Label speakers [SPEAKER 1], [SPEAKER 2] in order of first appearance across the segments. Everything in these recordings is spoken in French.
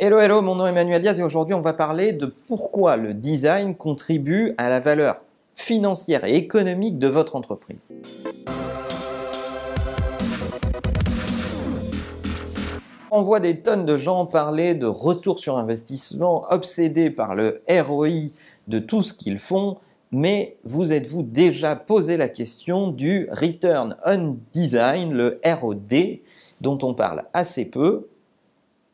[SPEAKER 1] Hello, hello, mon nom est Emmanuel Diaz et aujourd'hui on va parler de pourquoi le design contribue à la valeur financière et économique de votre entreprise. On voit des tonnes de gens parler de retour sur investissement, obsédés par le ROI de tout ce qu'ils font, mais vous êtes-vous déjà posé la question du Return on Design, le ROD, dont on parle assez peu?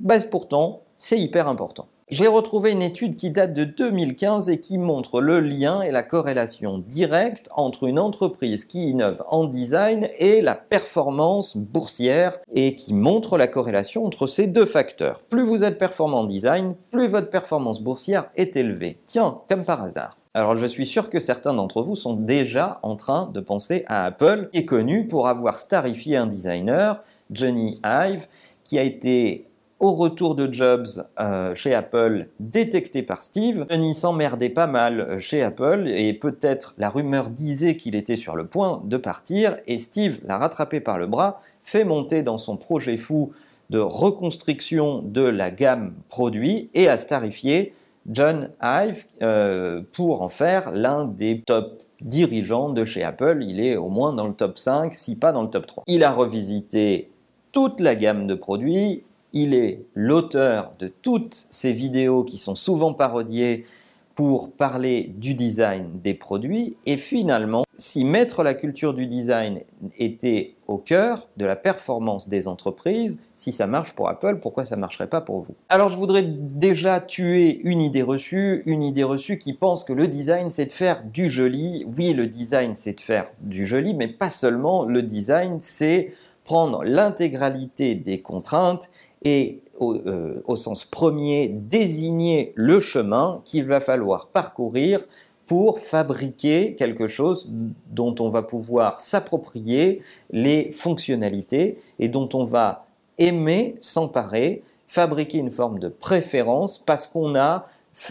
[SPEAKER 1] Bah, Pourtant, c'est hyper important. J'ai retrouvé une étude qui date de 2015 et qui montre le lien et la corrélation directe entre une entreprise qui innove en design et la performance boursière et qui montre la corrélation entre ces deux facteurs. Plus vous êtes performant en design, plus votre performance boursière est élevée. Tiens, comme par hasard. Alors je suis sûr que certains d'entre vous sont déjà en train de penser à Apple, qui est connu pour avoir starifié un designer, Johnny Ive, qui a été au retour de Jobs euh, chez Apple, détecté par Steve, Johnny s'emmerdait pas mal euh, chez Apple et peut-être la rumeur disait qu'il était sur le point de partir et Steve l'a rattrapé par le bras, fait monter dans son projet fou de reconstruction de la gamme produit et a starifié John Ive euh, pour en faire l'un des top dirigeants de chez Apple. Il est au moins dans le top 5, si pas dans le top 3. Il a revisité toute la gamme de produits, il est l'auteur de toutes ces vidéos qui sont souvent parodiées pour parler du design des produits. Et finalement, si mettre la culture du design était au cœur de la performance des entreprises, si ça marche pour Apple, pourquoi ça ne marcherait pas pour vous? Alors je voudrais déjà tuer une idée reçue, une idée reçue qui pense que le design c'est de faire du joli. Oui, le design c'est de faire du joli, mais pas seulement. Le design c'est prendre l'intégralité des contraintes et euh, au, sens premier, désigner le chemin qu'il va falloir parcourir pour fabriquer quelque chose dont on va pouvoir s'approprier les fonctionnalités et dont on va aimer s'emparer, fabriquer une forme de préférence parce qu'on a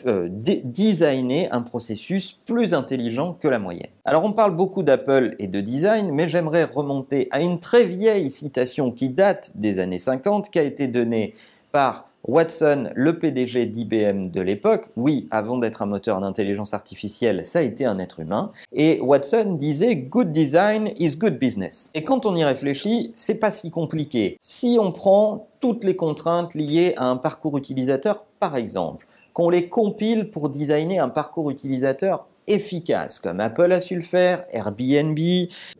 [SPEAKER 1] euh, designer un processus plus intelligent que la moyenne. Alors on parle beaucoup d'Apple et de design, mais j'aimerais remonter à une très vieille citation qui date des années 50, qui a été donnée par Watson, le PDG d'IBM de l'époque, oui, avant d'être un moteur d'intelligence artificielle, ça a été un être humain, et Watson disait Good design is good business. Et quand on y réfléchit, c'est pas si compliqué. Si on prend toutes les contraintes liées à un parcours utilisateur, par exemple, qu'on les compile pour designer un parcours utilisateur efficace, comme Apple a su le faire, Airbnb,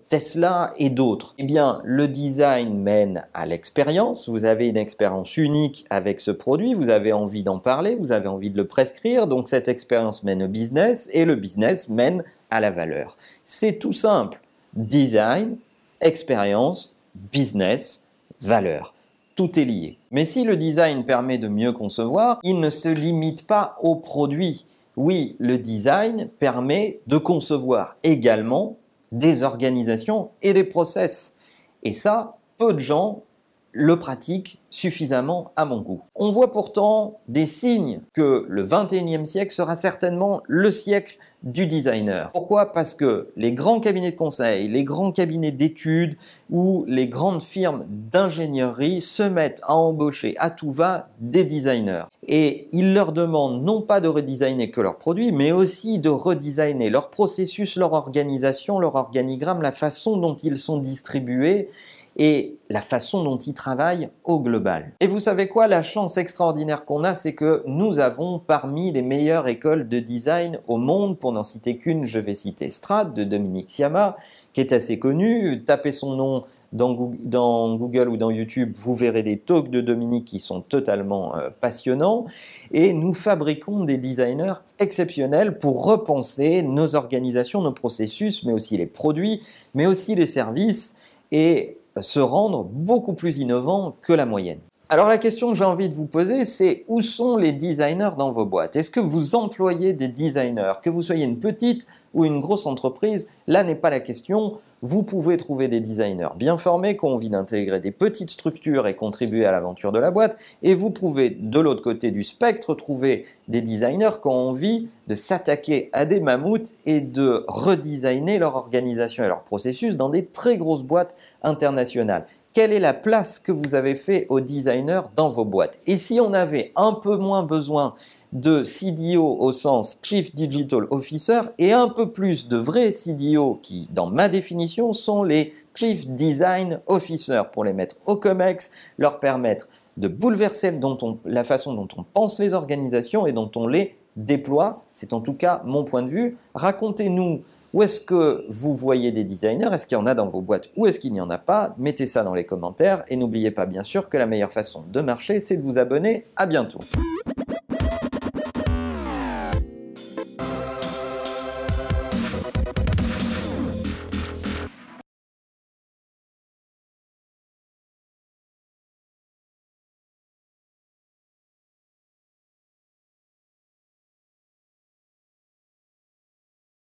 [SPEAKER 1] Tesla et d'autres. Eh bien, le design mène à l'expérience. Vous avez une expérience unique avec ce produit, vous avez envie d'en parler, vous avez envie de le prescrire, donc cette expérience mène au business et le business mène à la valeur. C'est tout simple. Design, expérience, business, valeur tout est lié. Mais si le design permet de mieux concevoir, il ne se limite pas au produit. Oui, le design permet de concevoir également des organisations et des process. Et ça, peu de gens le pratiquent suffisamment à mon goût. On voit pourtant des signes que le 21e siècle sera certainement le siècle du designer. Pourquoi? Parce que les grands cabinets de conseil, les grands cabinets d'études ou les grandes firmes d'ingénierie se mettent à embaucher à tout va des designers. Et ils leur demandent non pas de redesigner que leurs produits, mais aussi de redesigner leur processus, leur organisation, leur organigramme, la façon dont ils sont distribués et la façon dont ils travaillent au global. Et vous savez quoi, la chance extraordinaire qu'on a, c'est que nous avons parmi les meilleures écoles de design au monde, pour n'en citer qu'une, je vais citer Strad de Dominique Siama, qui est assez connu. Tapez son nom dans Google, ou dans YouTube, vous verrez des talks de Dominique qui sont totalement euh, passionnants. Et nous fabriquons des designers exceptionnels pour repenser nos organisations, nos processus, mais aussi les produits, mais aussi les services. Et se rendre beaucoup plus innovant que la moyenne. Alors la question que j'ai envie de vous poser, c'est où sont les designers dans vos boîtes? Est-ce que vous employez des designers? Que vous soyez une petite ou une grosse entreprise, là n'est pas la question. Vous pouvez trouver des designers bien formés qui ont envie d'intégrer des petites structures et contribuer à l'aventure de la boîte. Et vous pouvez, de l'autre côté du spectre, trouver des designers qui ont envie de s'attaquer à des mammouths et de redesigner leur organisation et leur processus dans des très grosses boîtes internationales. Quelle est la place que vous avez fait aux designers dans vos boîtes? Et si on avait un peu moins besoin de CDO au sens Chief Digital Officer et un peu plus de vrais CDO qui, dans ma définition, sont les Chief Design Officer pour les mettre au COMEX, leur permettre de bouleverser la façon dont on pense les organisations et dont on les déploie. C'est en tout cas mon point de vue. Racontez-nous où est-ce que vous voyez des designers? Est-ce qu'il y en a dans vos boîtes ou est-ce qu'il n'y en a pas? Mettez ça dans les commentaires et n'oubliez pas bien sûr que la meilleure façon de marcher, c'est de vous abonner. À bientôt.